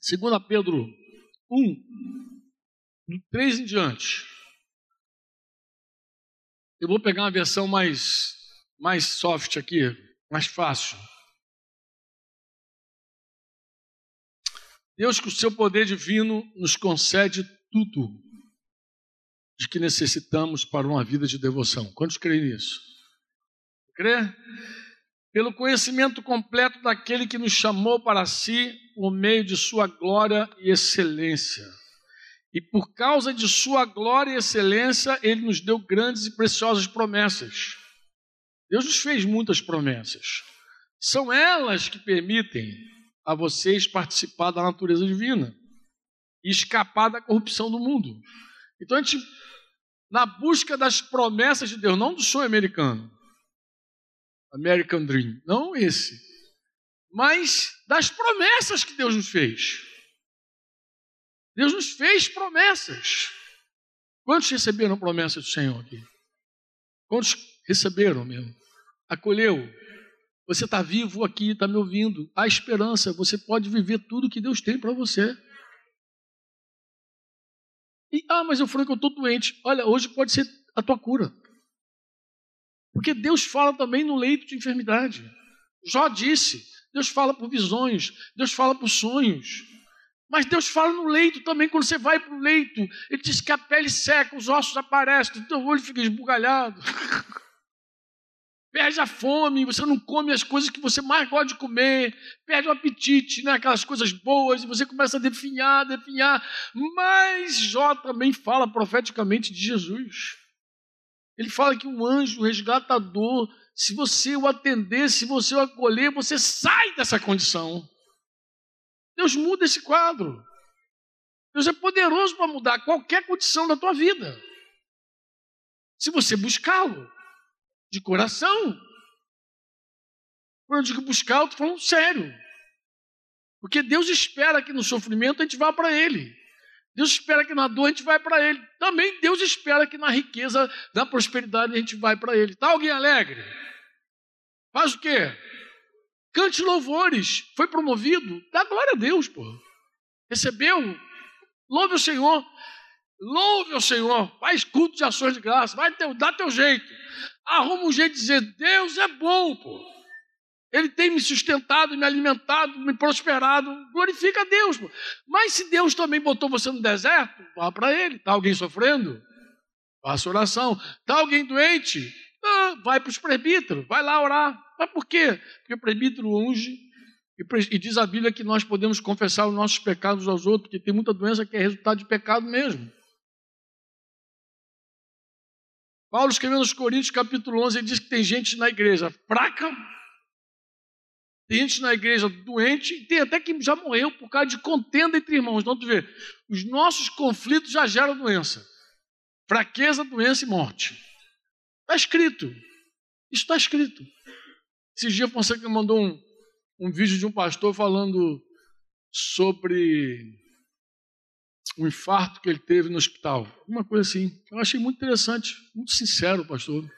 Segunda Pedro 1, do 3 em diante. Eu vou pegar uma versão mais, mais soft aqui, mais fácil. Deus, com o seu poder divino, nos concede tudo de que necessitamos para uma vida de devoção. Quantos creem nisso? Crê? Pelo conhecimento completo daquele que nos chamou para si por meio de sua glória e excelência. E por causa de sua glória e excelência, ele nos deu grandes e preciosas promessas. Deus nos fez muitas promessas. São elas que permitem a vocês participar da natureza divina e escapar da corrupção do mundo. Então a gente, na busca das promessas de Deus, não do sonho americano, American Dream, não esse, mas das promessas que Deus nos fez. Deus nos fez promessas. Quantos receberam promessas do Senhor aqui? Quantos receberam mesmo? Acolheu? Você está vivo aqui, está me ouvindo. Há esperança, você pode viver tudo que Deus tem para você. E, ah, mas eu falei que eu estou doente. Olha, hoje pode ser a tua cura. Porque Deus fala também no leito de enfermidade. Jó disse: Deus fala por visões, Deus fala por sonhos. Mas Deus fala no leito também, quando você vai para o leito, Ele diz que a pele seca, os ossos aparecem, o teu olho fica esbugalhado. perde a fome, você não come as coisas que você mais gosta de comer, perde o apetite, né? aquelas coisas boas, e você começa a definhar, definhar. Mas Jó também fala profeticamente de Jesus. Ele fala que um anjo resgatador, se você o atender, se você o acolher, você sai dessa condição. Deus muda esse quadro. Deus é poderoso para mudar qualquer condição da tua vida. Se você buscá-lo de coração. Quando eu digo buscar, eu estou falando sério. Porque Deus espera que no sofrimento a gente vá para Ele. Deus espera que na dor a gente vai para Ele. Também Deus espera que na riqueza, na prosperidade a gente vai para Ele. Está alguém alegre? Faz o quê? Cante louvores. Foi promovido. Dá glória a Deus, pô. Recebeu. Louve o Senhor. Louve o Senhor. Faz culto de ações de graça. Vai teu, dá teu jeito. Arruma um jeito de dizer: Deus é bom, pô. Ele tem me sustentado, me alimentado, me prosperado. Glorifica a Deus. Pô. Mas se Deus também botou você no deserto, vá para Ele. Está alguém sofrendo? Faça oração. Está alguém doente? Ah, vai para os presbíteros. Vai lá orar. Mas por quê? Porque o presbítero unge e diz a Bíblia que nós podemos confessar os nossos pecados aos outros, porque tem muita doença que é resultado de pecado mesmo. Paulo escrevendo aos Coríntios, capítulo 11, ele diz que tem gente na igreja fraca, tem gente na igreja doente, tem até que já morreu por causa de contenda entre irmãos. Então, tu vê, os nossos conflitos já geram doença. Fraqueza, doença e morte. Está escrito. Isso está escrito. Esses dias Fonseca mandou um, um vídeo de um pastor falando sobre um infarto que ele teve no hospital. Uma coisa assim. Eu achei muito interessante, muito sincero, pastor.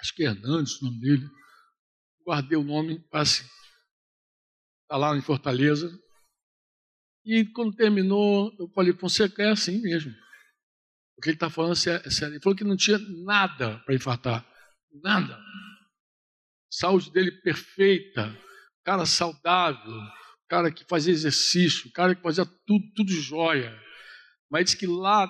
Acho que é Hernandes o nome dele. Guardei o nome, passe. Está lá em Fortaleza. E quando terminou, eu falei, Fonseca, é assim mesmo. O que ele está falando é sério. Ele falou que não tinha nada para infartar. Nada saúde dele perfeita, cara saudável, cara que fazia exercício, cara que fazia tudo, tudo jóia. Mas disse que lá,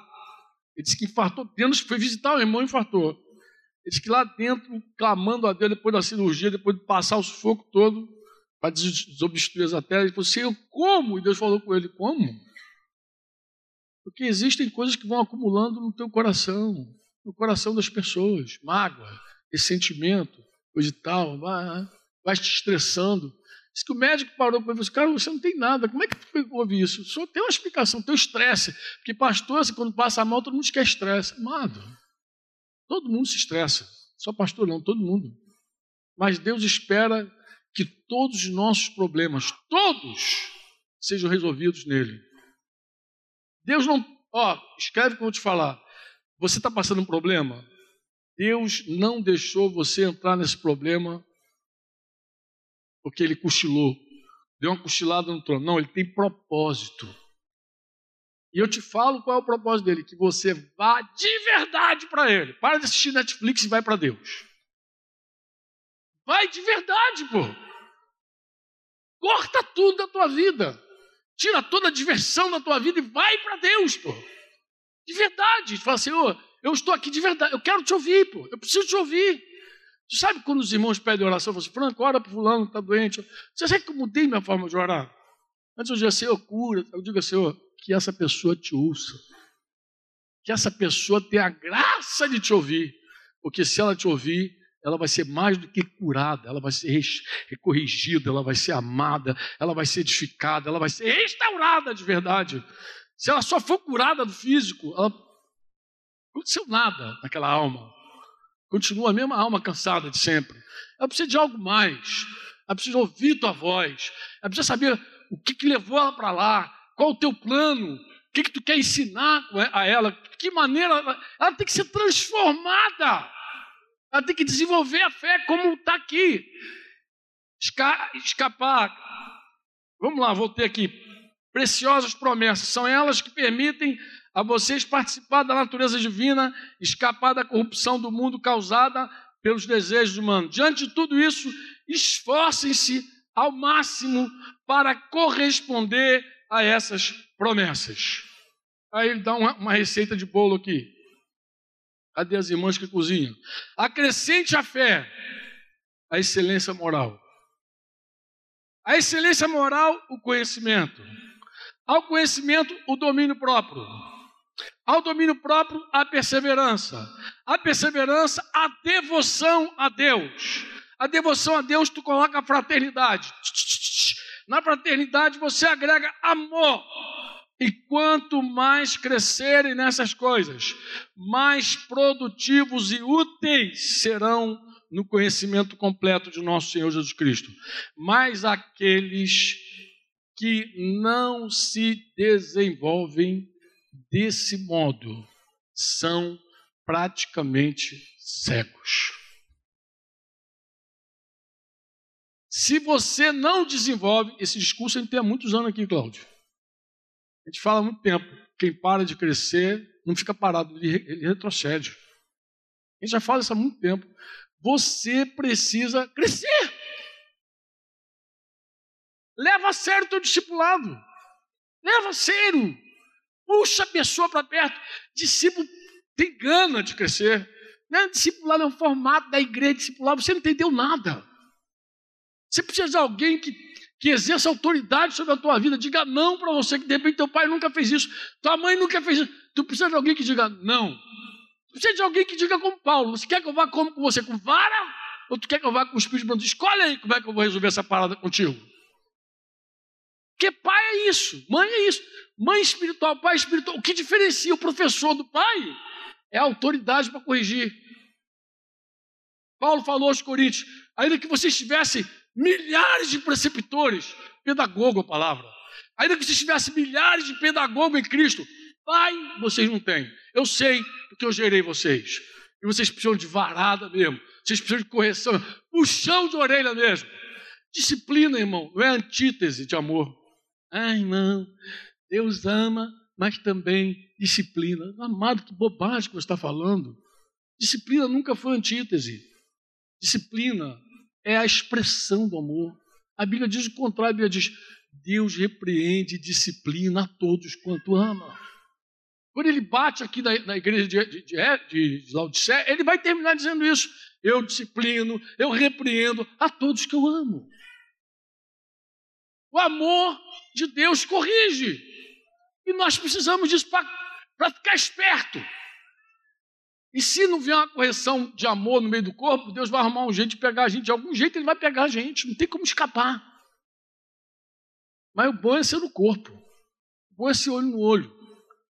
ele disse que infartou dentro, foi visitar o irmão e infartou. Ele disse que lá dentro, clamando a Deus depois da cirurgia, depois de passar o sufoco todo, para desobstruir as artérias, ele falou, Senhor, como? E Deus falou com ele, como? Porque existem coisas que vão acumulando no teu coração, no coração das pessoas, mágoa, ressentimento, coisa e tal, vai, vai te estressando. Diz que o médico parou para ele e disse, cara, você não tem nada, como é que houve isso? Só tem uma explicação, tem o estresse. Porque pastor, assim, quando passa mal, todo mundo quer estresse. Amado, todo mundo se estressa. Só pastor não, todo mundo. Mas Deus espera que todos os nossos problemas, todos, sejam resolvidos nele. Deus não, ó, escreve como eu te falar. Você está passando um problema? Deus não deixou você entrar nesse problema porque ele cochilou, deu uma cochilada no trono. Não, ele tem propósito. E eu te falo qual é o propósito dele: que você vá de verdade para ele. Para de assistir Netflix e vai para Deus. Vai de verdade, pô. Corta tudo da tua vida. Tira toda a diversão da tua vida e vai para Deus, pô. De verdade. Fala, Senhor, eu estou aqui de verdade, eu quero te ouvir, pô. Eu preciso te ouvir. Você sabe quando os irmãos pedem oração, falam assim, Franco, ora para fulano, está doente. Você sabe que eu mudei minha forma de orar? Antes eu dizia, Senhor, cura. Eu digo, Senhor, que essa pessoa te ouça. Que essa pessoa tenha a graça de te ouvir. Porque se ela te ouvir, ela vai ser mais do que curada, ela vai ser corrigida, ela vai ser amada, ela vai ser edificada, ela vai ser restaurada de verdade. Se ela só for curada do físico, ela não aconteceu nada naquela alma. Continua a mesma alma cansada de sempre. Ela precisa de algo mais. Ela precisa ouvir tua voz. Ela precisa saber o que, que levou ela para lá, qual o teu plano, o que, que tu quer ensinar a ela, que maneira ela, ela tem que ser transformada. Ela tem que desenvolver a fé como está aqui. Esca escapar. Vamos lá, voltei aqui. Preciosas promessas são elas que permitem a vocês participar da natureza divina, escapar da corrupção do mundo causada pelos desejos humanos. Diante de tudo isso, esforcem-se ao máximo para corresponder a essas promessas. Aí ele dá uma, uma receita de bolo aqui. Cadê as irmãs que cozinham? Acrescente a fé, a excelência moral. A excelência moral, o conhecimento. Ao conhecimento, o domínio próprio. Ao domínio próprio, a perseverança. A perseverança, a devoção a Deus. A devoção a Deus, tu coloca a fraternidade. Na fraternidade, você agrega amor. E quanto mais crescerem nessas coisas, mais produtivos e úteis serão no conhecimento completo de nosso Senhor Jesus Cristo. Mas aqueles que não se desenvolvem desse modo são praticamente cegos. Se você não desenvolve, esse discurso a gente tem há muitos anos aqui, Cláudio. A gente fala há muito tempo. Quem para de crescer não fica parado, ele, retrocede. A gente já fala isso há muito tempo. Você precisa crescer. Leva a sério o teu discipulado. Leva a sério. Puxa a pessoa para perto. Discípulo tem gana de crescer. Né? Discipulado é um formato da igreja discipular. Você não entendeu nada. Você precisa de alguém que que exerça autoridade sobre a tua vida. Diga não para você, que de repente teu pai nunca fez isso, tua mãe nunca fez isso. Tu precisa de alguém que diga não. Tu precisa de alguém que diga como Paulo: Você quer que eu vá como com você? Com vara? Ou tu quer que eu vá com o Espírito Santo? Escolhe aí como é que eu vou resolver essa parada contigo. Porque pai é isso, mãe é isso. Mãe espiritual, pai espiritual. O que diferencia o professor do pai é a autoridade para corrigir. Paulo falou aos Coríntios: ainda que vocês tivessem milhares de preceptores, pedagogo a palavra. Ainda que vocês tivessem milhares de pedagogos em Cristo, pai, vocês não têm. Eu sei porque eu gerei vocês. E vocês precisam de varada mesmo. Vocês precisam de correção, puxão de orelha mesmo. Disciplina, irmão, não é antítese de amor. Ai, não. Deus ama, mas também disciplina. Amado, que bobagem que você está falando. Disciplina nunca foi antítese. Disciplina é a expressão do amor. A Bíblia diz o contrário, a Bíblia diz: Deus repreende e disciplina a todos quanto ama. Quando ele bate aqui na, na igreja de, de, de, Laodicea, ele vai terminar dizendo isso. Eu disciplino, eu repreendo a todos que eu amo. O amor de Deus corrige. E nós precisamos disso para ficar esperto. E se não vier uma correção de amor no meio do corpo, Deus vai arrumar um jeito de pegar a gente. De algum jeito ele vai pegar a gente, não tem como escapar. Mas o bom é ser no corpo. O bom é ser olho no olho.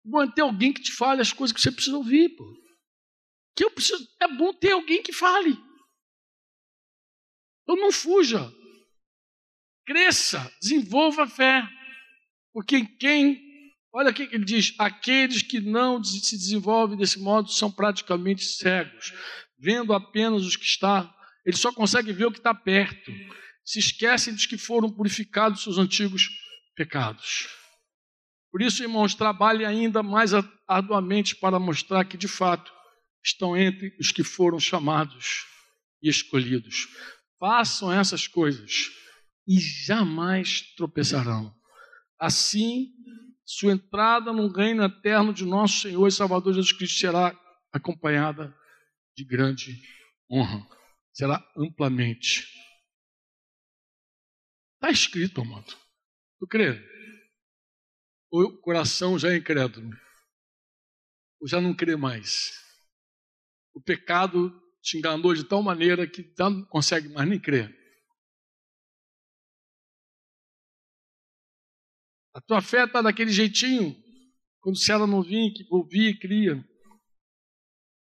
O bom é ter alguém que te fale as coisas que você precisa ouvir. Pô. Que eu preciso, é bom ter alguém que fale. Então não fuja. Cresça, desenvolva a fé. Porque quem Olha o que ele diz: aqueles que não se desenvolvem desse modo são praticamente cegos, vendo apenas os que está, ele só consegue ver o que está perto, se esquecem dos que foram purificados seus antigos pecados. Por isso, irmãos, trabalhe ainda mais arduamente para mostrar que, de fato, estão entre os que foram chamados e escolhidos. Façam essas coisas e jamais tropeçarão. Assim, sua entrada no reino eterno de nosso Senhor e Salvador Jesus Cristo será acompanhada de grande honra, será amplamente. Está escrito, amado. Tu crê? O coração já é incrédulo, ou já não crê mais. O pecado te enganou de tal maneira que não consegue mais nem crer. A tua fé está daquele jeitinho, quando se ela não vir, que ouvir e cria,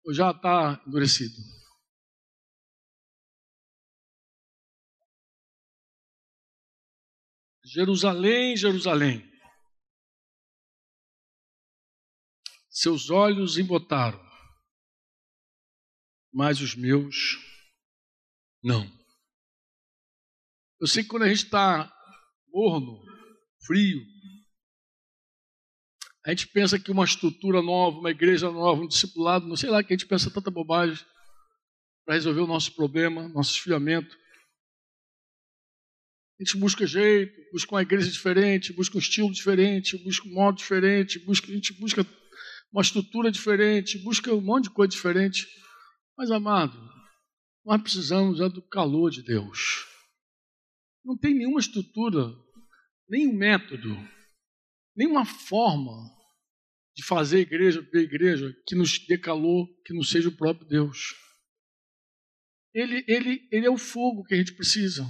ou já está endurecido. Jerusalém, Jerusalém. Seus olhos embotaram, mas os meus não. Eu sei que quando a gente está morno, frio, a gente pensa que uma estrutura nova, uma igreja nova, um discipulado, não sei lá, que a gente pensa tanta bobagem para resolver o nosso problema, nosso esfriamento. A gente busca jeito, busca uma igreja diferente, busca um estilo diferente, busca um modo diferente, busca, a gente busca uma estrutura diferente, busca um monte de coisa diferente. Mas, amado, nós precisamos é do calor de Deus. Não tem nenhuma estrutura, nenhum método, nenhuma forma de fazer igreja, ver igreja, que nos dê calor, que não seja o próprio Deus. Ele, ele, ele é o fogo que a gente precisa.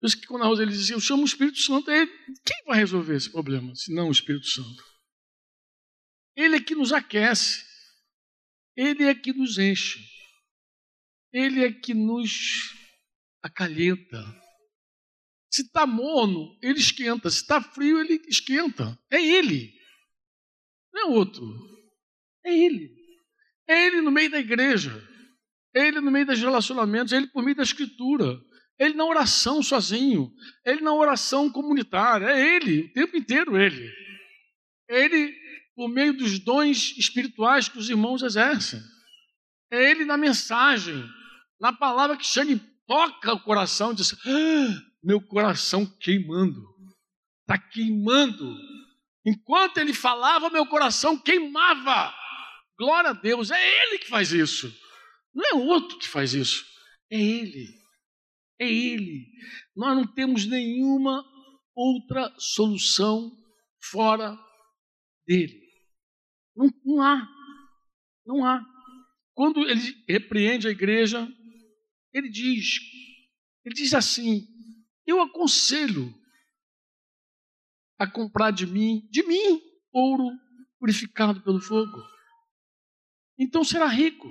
Por isso que quando a Rosa dizia, eu chamo o Espírito Santo, ele, quem vai resolver esse problema, se não o Espírito Santo? Ele é que nos aquece, ele é que nos enche, ele é que nos acalenta. Se está morno, ele esquenta, se está frio, ele esquenta. É ele, não é outro, é ele. É ele no meio da igreja, é ele no meio dos relacionamentos, é ele por meio da escritura. Ele na oração sozinho, ele na oração comunitária, é ele, o tempo inteiro ele. É ele por meio dos dons espirituais que os irmãos exercem. É ele na mensagem, na palavra que chega e toca o coração e diz: ah, meu coração queimando, está queimando. Enquanto ele falava, meu coração queimava. Glória a Deus, é ele que faz isso. Não é outro que faz isso, é ele. É Ele. Nós não temos nenhuma outra solução fora dele. Não, não há. Não há. Quando ele repreende a igreja, ele diz, ele diz assim: Eu aconselho a comprar de mim, de mim, ouro purificado pelo fogo. Então será rico.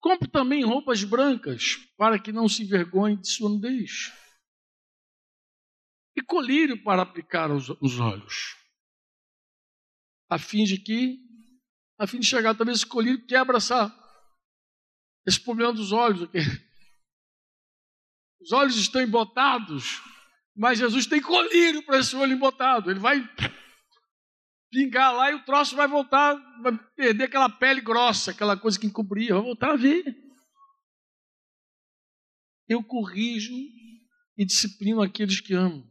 Compre também roupas brancas, para que não se envergonhe de sua nudez. E colírio para aplicar os, os olhos, a fim de que, a fim de chegar, talvez esse colírio quebra essa, esse problema dos olhos aqui. Os olhos estão embotados, mas Jesus tem colírio para esse olho embotado. Ele vai pingar lá e o troço vai voltar, vai perder aquela pele grossa, aquela coisa que encobria, vai voltar a ver. Eu corrijo e disciplino aqueles que amo.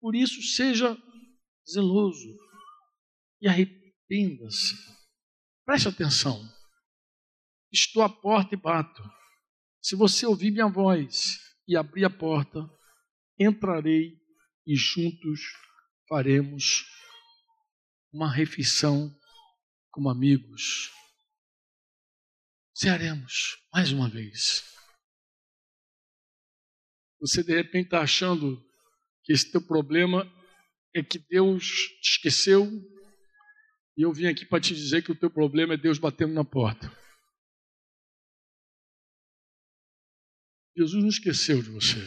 Por isso, seja zeloso e arrependa-se. Preste atenção. Estou à porta e bato. Se você ouvir minha voz e abrir a porta, entrarei e juntos faremos uma refeição como amigos. Cearemos mais uma vez. Você de repente está achando que esse teu problema é que Deus te esqueceu e eu vim aqui para te dizer que o teu problema é Deus batendo na porta. Jesus não esqueceu de você.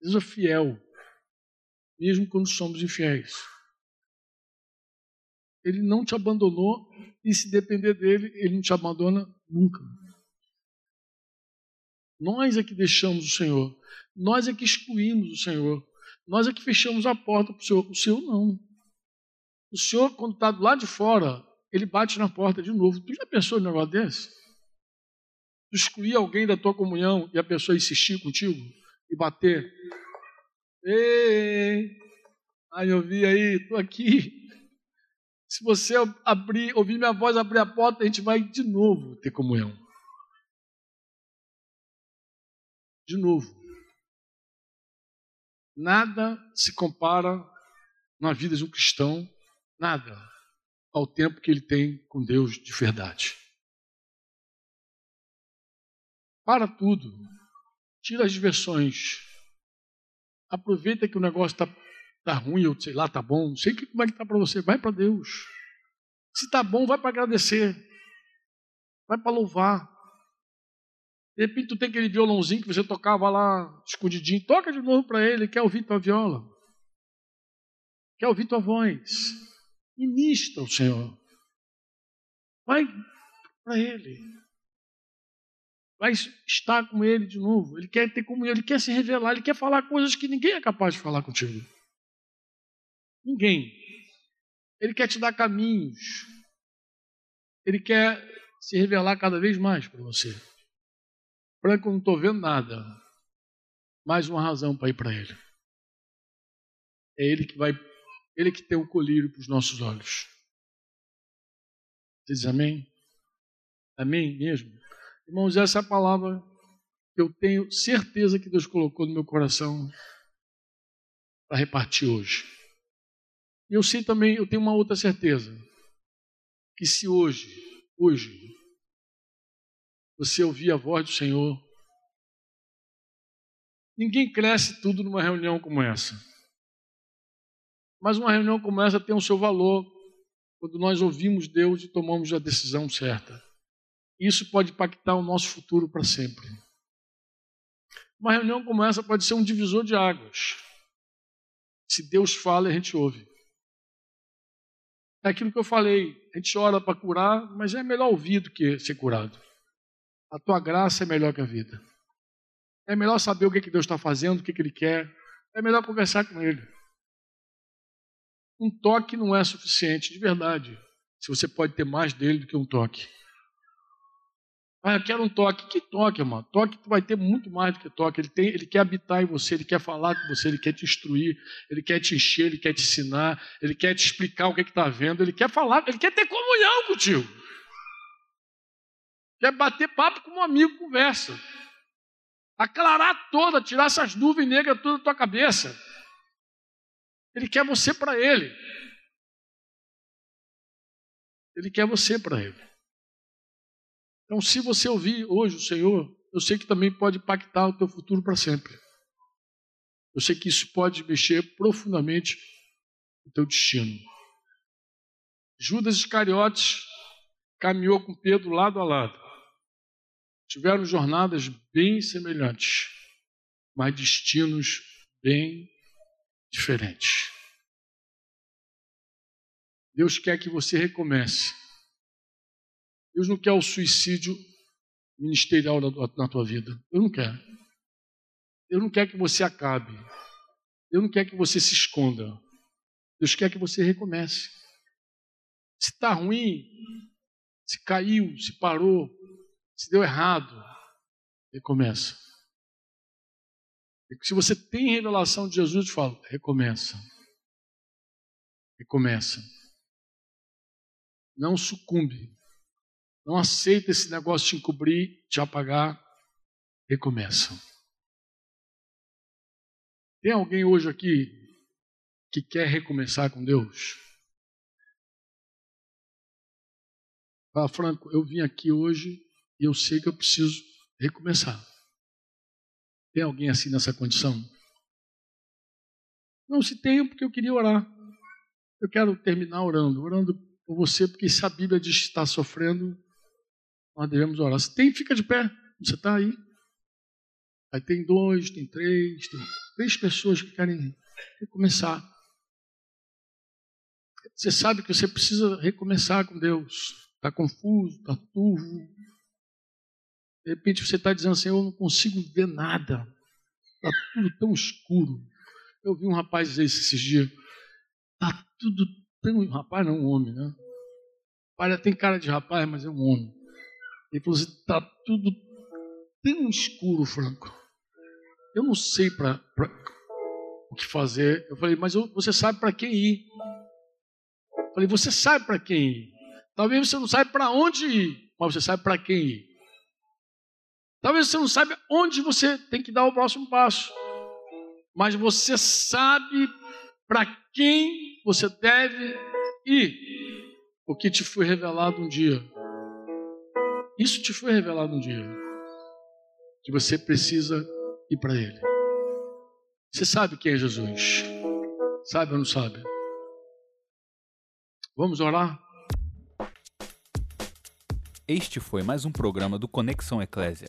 Deus é fiel, mesmo quando somos infiéis. Ele não te abandonou e se depender dele, ele não te abandona nunca. Nós é que deixamos o Senhor, nós é que excluímos o Senhor, nós é que fechamos a porta para o Senhor. O Senhor não. O Senhor, quando está do lado de fora, ele bate na porta de novo. Tu já pensou no negócio desse? Tu excluir alguém da tua comunhão e a pessoa insistir contigo e bater. Ei, aí eu vi aí, estou aqui. Se você abrir, ouvir minha voz, abrir a porta, a gente vai de novo ter comunhão. De novo. Nada se compara na vida de um cristão, nada, ao tempo que ele tem com Deus de verdade. Para tudo. Tira as diversões. Aproveita que o negócio está tá ruim, ou sei lá, tá bom. Não sei que, como é que está para você. Vai para Deus. Se está bom, vai para agradecer. Vai para louvar. De repente tu tem aquele violãozinho que você tocava lá escondidinho. Toca de novo para ele, quer ouvir tua viola. Quer ouvir tua voz. Ministra o Senhor. Vai para ele. Vai estar com ele de novo. Ele quer ter comunhão, ele quer se revelar, ele quer falar coisas que ninguém é capaz de falar contigo. Ninguém. Ele quer te dar caminhos. Ele quer se revelar cada vez mais para você. Franco, não estou vendo nada. Mais uma razão para ir para ele. É ele que vai, ele que tem o colírio para os nossos olhos. Você diz amém? Amém mesmo? Irmãos, essa é a palavra que eu tenho certeza que Deus colocou no meu coração para repartir hoje. E eu sei também, eu tenho uma outra certeza, que se hoje, hoje, você ouvir a voz do Senhor, ninguém cresce tudo numa reunião como essa. Mas uma reunião como essa tem o seu valor quando nós ouvimos Deus e tomamos a decisão certa. Isso pode impactar o nosso futuro para sempre. Uma reunião como essa pode ser um divisor de águas. Se Deus fala, a gente ouve. É aquilo que eu falei. A gente ora para curar, mas é melhor ouvir do que ser curado. A tua graça é melhor que a vida. É melhor saber o que, que Deus está fazendo, o que, que Ele quer. É melhor conversar com Ele. Um toque não é suficiente, de verdade. Se você pode ter mais dele do que um toque. Ah, eu quero um toque. Que toque, irmão? Toque tu vai ter muito mais do que toque. Ele, tem, ele quer habitar em você, ele quer falar com você, ele quer te instruir, ele quer te encher, ele quer te ensinar, ele quer te explicar o que é está vendo, ele quer falar, ele quer ter comunhão contigo. Quer bater papo com um amigo, conversa. Aclarar toda, tirar essas nuvens negras todas da tua cabeça. Ele quer você para ele. Ele quer você para ele. Então, se você ouvir hoje o Senhor, eu sei que também pode impactar o teu futuro para sempre. Eu sei que isso pode mexer profundamente no teu destino. Judas Iscariotes caminhou com Pedro lado a lado. Tiveram jornadas bem semelhantes, mas destinos bem diferentes. Deus quer que você recomece Deus não quer o suicídio ministerial na tua vida. Eu não quero. Eu não quero que você acabe. Eu não quero que você se esconda. Deus quer que você recomece. Se está ruim, se caiu, se parou, se deu errado, recomeça. Se você tem revelação de Jesus, fala, recomeça. Recomeça. Não sucumbe. Não aceita esse negócio de encobrir, te apagar. Recomeça. Tem alguém hoje aqui que quer recomeçar com Deus? Fala, Franco, eu vim aqui hoje e eu sei que eu preciso recomeçar. Tem alguém assim nessa condição? Não, se tem, porque eu queria orar. Eu quero terminar orando, orando por você, porque se a Bíblia diz que está sofrendo, nós devemos orar. Se tem, fica de pé. Você está aí. Aí tem dois, tem três, tem três pessoas que querem recomeçar. Você sabe que você precisa recomeçar com Deus. Está confuso, está turvo. De repente você está dizendo assim: Eu não consigo ver nada. Está tudo tão escuro. Eu vi um rapaz dizer isso esses dias. Está tudo tão. Rapaz, não, um homem, né? Olha, tem cara de rapaz, mas é um homem. Ele falou assim: está tudo tão escuro, Franco. Eu não sei para o que fazer. Eu falei, mas você sabe para quem ir. Eu falei, você sabe para quem ir. Talvez você não saiba para onde ir, mas você sabe para quem ir. Talvez você não saiba onde você tem que dar o próximo passo, mas você sabe para quem você deve ir. Porque te foi revelado um dia. Isso te foi revelado um dia. Que você precisa ir para Ele. Você sabe quem é Jesus? Sabe ou não sabe? Vamos orar? Este foi mais um programa do Conexão Eclésia.